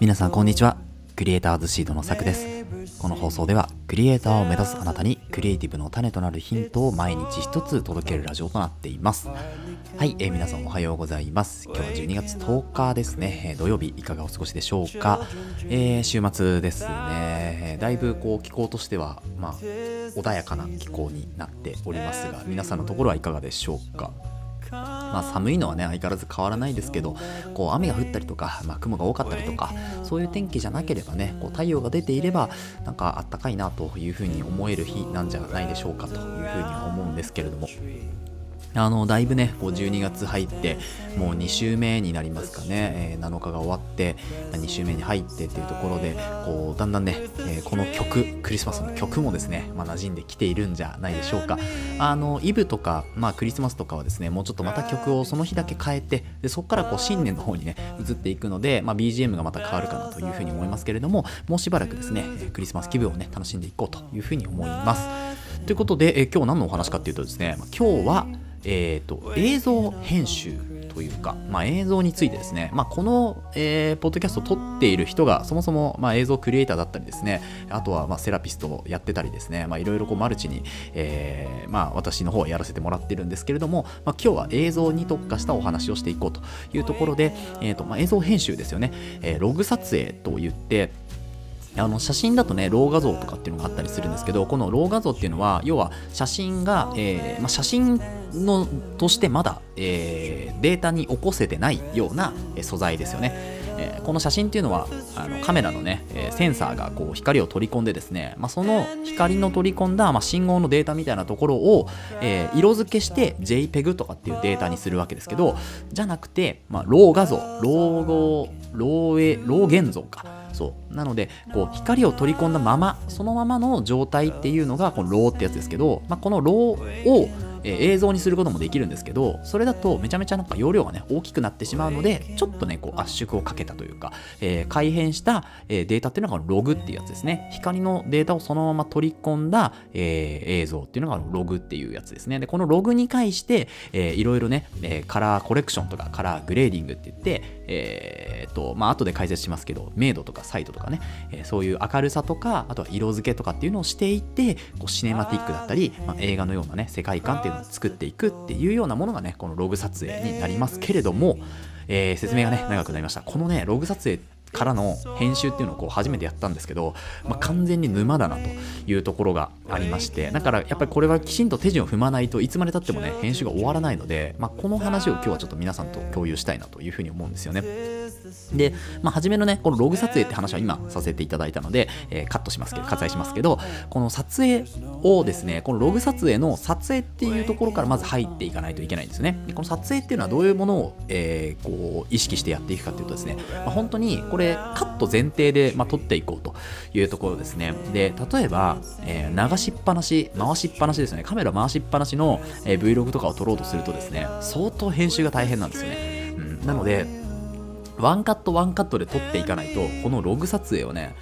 皆さんこんにちは。クリエイターズシードのさくです。この放送ではクリエイターを目指すあなたにクリエイティブの種となるヒントを毎日一つ届けるラジオとなっています。はい、えー皆さんおはようございます。今日は12月10日ですね、えー土曜日いかがお過ごしでしょうか、えー週末ですね。えーだいぶこう気候としてはまあ穏やかな気候になっておりますが皆さんのところはいかがでしょうか？まあ、寒いのはね相変わらず変わらないですけどこう雨が降ったりとか、まあ、雲が多かったりとかそういう天気じゃなければねこう太陽が出ていればなんかあったかいなというふうに思える日なんじゃないでしょうかというふうには思うんですけれども。あのだいぶねこう12月入ってもう2週目になりますかね、えー7日が終わって2週目に入ってっていうところでこうだんだんね、えーこの曲クリスマスの曲もですね、まあ、馴染んできているんじゃないでしょうか。あのイブとか、まあ、クリスマスとかはですねもうちょっとまた曲をその日だけ変えてでそこからこう新年の方にね移っていくので、まあ、BGM がまた変わるかなというふうに思いますけれどももうしばらくですねクリスマス気分をね楽しんでいこうというふうに思います。ということで、えー今日何のお話かっていうとですね今日はえー、と映像編集というか、まあ、映像についてですね、まあ、この、えーポッドキャストを撮っている人がそもそも、まあ、映像クリエイターだったりですねあとは、まあ、セラピストをやってたりですねいろいろマルチに、えーまあ、私の方やらせてもらってるんですけれども、まあ、今日は映像に特化したお話をしていこうというところで、えーとまあ、映像編集ですよね、えーログ撮影といってあの写真だとね、ロー画像とかっていうのがあったりするんですけど、このロー画像っていうのは、要は写真が、えーまあ、写真のとしてまだ、えーデータに起こせてないような素材ですよね。えーこの写真っていうのはあのカメラのね、えーセンサーがこう光を取り込んでですね、まあ、その光の取り込んだ、まあ、信号のデータみたいなところを、えー色付けして JPEG とかっていうデータにするわけですけどじゃなくて、まあ、 RAW 画像 RAW RAW RAW 現像かそう。なのでこう光を取り込んだままそのままの状態っていうのがこの RAW ってやつですけど、まあ、この RAW を映像にすることもできるんですけどそれだとめちゃめちゃなんか容量がね大きくなってしまうのでちょっとねこう圧縮をかけたというか、えー改変した、えデータっていうのがログっていうやつですね。光のデータをそのまま取り込んだ、えー映像っていうのがログっていうやつですね。でこのログに関して、えーいろいろね、えカラーコレクションとかカラーグレーディングって言ってえーっとまあ後で解説しますけど明度とかサイドとかね、えーそういう明るさとかあとは色付けとかっていうのをしていってこうシネマティックだったり、まあ、映画のようなね世界観っていうのを作っていくっていうようなものがねこのログ撮影になりますけれども、えー説明がね長くなりました。このねログ撮影からの編集っていうのをこう初めてやったんですけど、まあ、完全に沼だなというところがありましてだからやっぱりこれはきちんと手順を踏まないといつまでたってもね編集が終わらないので、まあ、この話を今日はちょっと皆さんと共有したいなというふうに思うんですよね。で、まあ、初めのね、このログ撮影って話は今させていただいたので、えーカットしますけど、割愛しますけど、この撮影をですね、このログ撮影の撮影っていうところからまず入っていかないといけないんですね。でこの撮影っていうのはどういうものを、えーこう意識してやっていくかというとですね、まあ、本当にこれカット前提で、まあ、撮っていこうというところですね。で、例えば、えー流しっぱなし、回しっぱなしですね、カメラ回しっぱなしの、えー Vlog とかを撮ろうとするとですね、相当編集が大変なんですよね。うん、なので、ワンカットワンカットで撮っていかないとこのログ撮影をね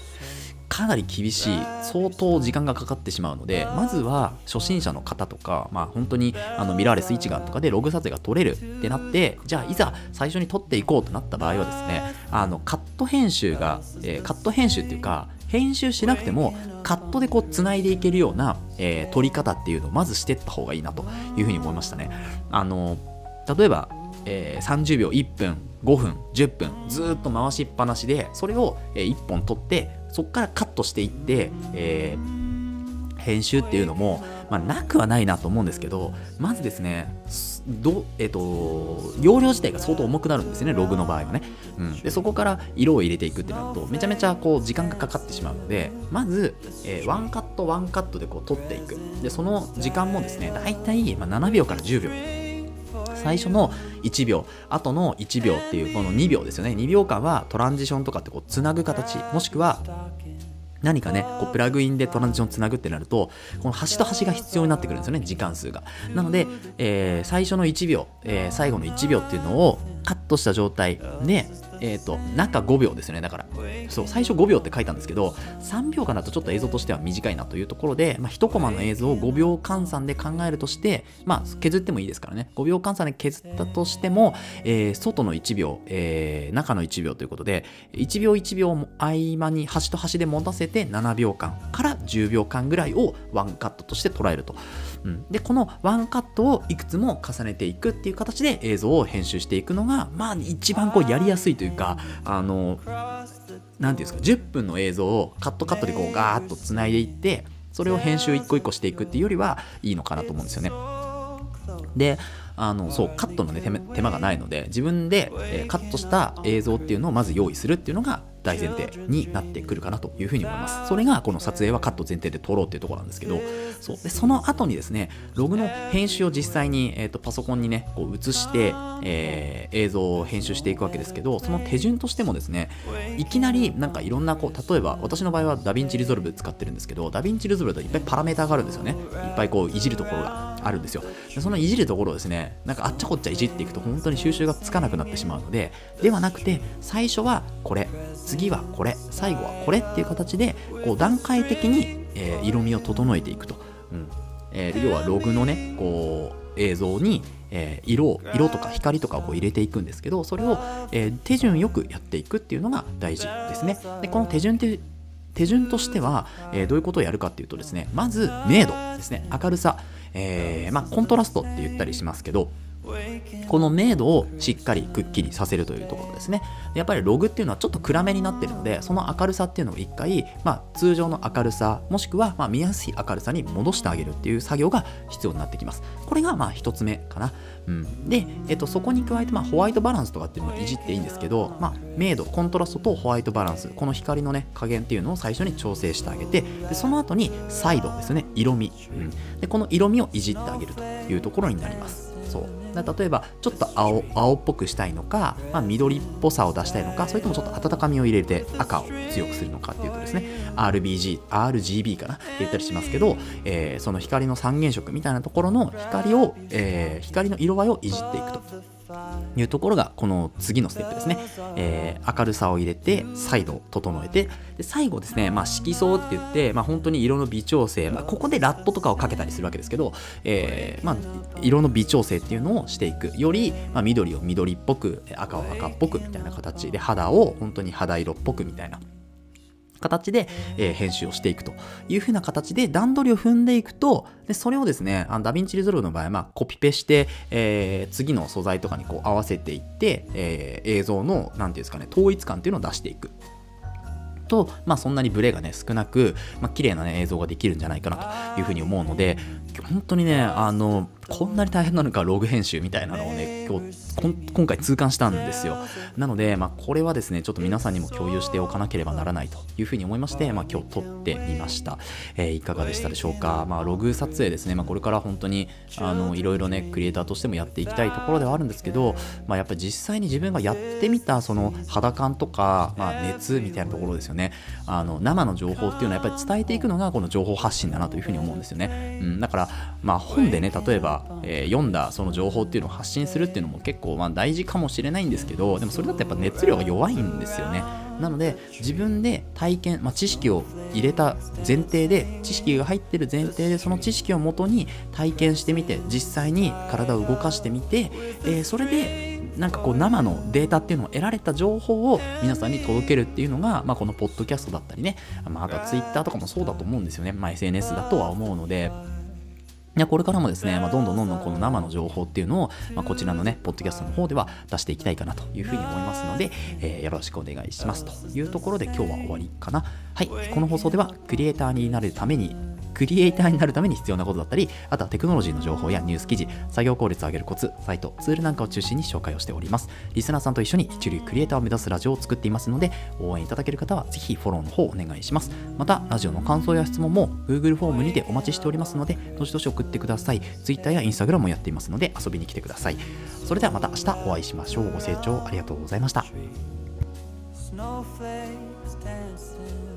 かなり厳しい相当時間がかかってしまうのでまずは初心者の方とかまあ本当にあのミラーレス一眼とかでログ撮影が撮れるってなってじゃあいざ最初に撮っていこうとなった場合はですねあのカット編集が、えーカット編集っていうか編集しなくてもカットでこう繋いでいけるような、えー撮り方っていうのをまずしてった方がいいなというふうに思いましたね。あの例えばえー30秒1分5分10分ずっと回しっぱなしでそれを、え1本取ってそこからカットしていって、えー編集っていうのも、まあ、なくはないなと思うんですけどまずですねど、えっと容量自体が相当重くなるんですねログの場合はね、うん、でそこから色を入れていくってなるとめちゃめちゃこう時間がかかってしまうのでまず、えーワンカットワンカットでこう取っていく。でその時間もですね大体、まあ、7秒から10秒最初の1秒後の1秒っていうこの2秒ですよね。2秒間はトランジションとかってこうつなぐ形。もしくは何かねこうプラグインでトランジションつなぐってなるとこの端と端が必要になってくるんですよね時間数が。なので、えー最初の1秒、えー最後の1秒っていうのをカットした状態で、えー、と中5秒ですよねだから。そう最初5秒って書いたんですけど3秒間だとちょっと映像としては短いなというところで、まあ、1コマの映像を5秒換算で考えるとして、まあ、削ってもいいですからね。5秒換算で削ったとしても、えー外の1秒、えー中の1秒ということで1秒1秒も合間に端と端で持たせて7秒間から10秒間ぐらいをワンカットとして捉えると、うん、でこのワンカットをいくつも重ねていくっていう形で映像を編集していくのがまあ一番こうやりやすいというかあのなんていうんですか10分の映像をカットカットでこうガーッとつないでいってそれを編集一個一個していくっていうよりはいいのかなと思うんですよね。であのそうカットの、ね、手間手間がないので自分で、えーカットした映像っていうのをまず用意するっていうのが大前提になってくるかなというふうに思います。それがこの撮影はカット前提で撮ろうっていうところなんですけどそう。でその後にですねログの編集を実際に、えー、とパソコンにねこう映して、えー映像を編集していくわけですけどその手順としてもですねいきなりなんかいろんなこう例えば私の場合は DaVinci Resolve 使ってるんですけど DaVinci Resolve だといっぱいパラメータがあるんですよね。いっぱいこういじるところが。あるんですよ。でそのいじるところをですねなんかあっちゃこっちゃいじっていくと本当に収拾がつかなくなってしまうのでではなくて最初はこれ次はこれ最後はこれっていう形でこう段階的に、えー色味を整えていくと、うん。えー要はログのねこう映像に、えー色を色とか光とかをこう入れていくんですけどそれを、えー手順よくやっていくっていうのが大事ですね。でこの手順って手順としては、えーどういうことをやるかっていうとですねまず明度ですね。明るさ、えーまあ、コントラストって言ったりしますけどこの明度をしっかりくっきりさせるというところですね。やっぱりログっていうのはちょっと暗めになってるので、その明るさっていうのを一回、まあ、通常の明るさ、もしくはま見やすい明るさに戻してあげるっていう作業が必要になってきます。これがまあ一つ目かな。うん、で、えっと、そこに加えてまホワイトバランスとかっていうのをいじっていいんですけど、まあ、明度、コントラストとホワイトバランス、この光のね、加減っていうのを最初に調整してあげて、でその後にサイドですね、色味、うん。で、この色味をいじってあげるというところになります。そう例えばちょっと青青っぽくしたいのか、まあ、緑っぽさを出したいのかそれともちょっと温かみを入れて赤を強くするのかっていうとですね RBG、RGB かな？って言ったりしますけど、えーその光の三原色みたいなところの光を、えー光の色合いをいじっていくと。いうところがこの次のステップですね、えー明るさを入れて再度整えてで最後ですね、まあ、色相って言って、まあ、本当に色の微調整、まあ、ここでラットとかをかけたりするわけですけど、えーまあ、色の微調整っていうのをしていく。より、まあ、緑を緑っぽく赤を赤っぽくみたいな形で肌を本当に肌色っぽくみたいな。形で、えー編集をしていくというふうな形で段取りを踏んでいくとでそれをですねあの DaVinci Resolve の場合は、まあ、コピペして、えー次の素材とかにこう合わせていって、えー映像の何ていうんですかね統一感というのを出していく。と、まあ、そんなにブレがね少なく、まあ綺麗な、ね、映像ができるんじゃないかなというふうに思うので本当にねあのこんなに大変なのかログ編集みたいなのをね今日今回痛感したんですよ。なので、まあ、これはですねちょっと皆さんにも共有しておかなければならないというふうに思いまして、まあ、今日撮ってみました、えーいかがでしたでしょうか、まあ、ログ撮影ですね、まあ、これから本当にあのいろいろねクリエイターとしてもやっていきたいところではあるんですけど、まあ、やっぱり実際に自分がやってみたその肌感とか、まあ、熱みたいなところですよね。あの生の情報っていうのはやっぱり伝えていくのがこの情報発信だなというふうに思うんですよね、うん、だから、まあ、本でね例えば、えー読んだその情報っていうのを発信するっていうのも結構まあ大事かもしれないんですけどでもそれだとやっぱ熱量が弱いんですよね。なので自分で体験、まあ、知識を入れた前提で知識が入ってる前提でその知識をもとに体験してみて実際に体を動かしてみて、えーそれでなんかこう生のデータっていうのを得られた情報を皆さんに届けるっていうのが、まあ、このポッドキャストだったりね、まあ、あとはツイッターとかもそうだと思うんですよね、まあ、SNS だとは思うので。いやこれからもですね、まあ、どんどんどんどんこの生の情報っていうのを、まあ、こちらのね、ポッドキャストの方では出していきたいかなというふうに思いますので、えーよろしくお願いしますというところで今日は終わりかな。はい、この放送ではクリエイターになるためにクリエイターになるために必要なことだったり、あとはテクノロジーの情報やニュース記事、作業効率を上げるコツ、サイト、ツールなんかを中心に紹介をしております。リスナーさんと一緒に一流クリエイターを目指すラジオを作っていますので、応援いただける方はぜひフォローの方お願いします。また、ラジオの感想や質問も Google フォームにてお待ちしておりますので、どしどし送ってください。Twitter や Instagram もやっていますので、遊びに来てください。それではまた明日お会いしましょう。ご清聴ありがとうございました。Snowflakes dancing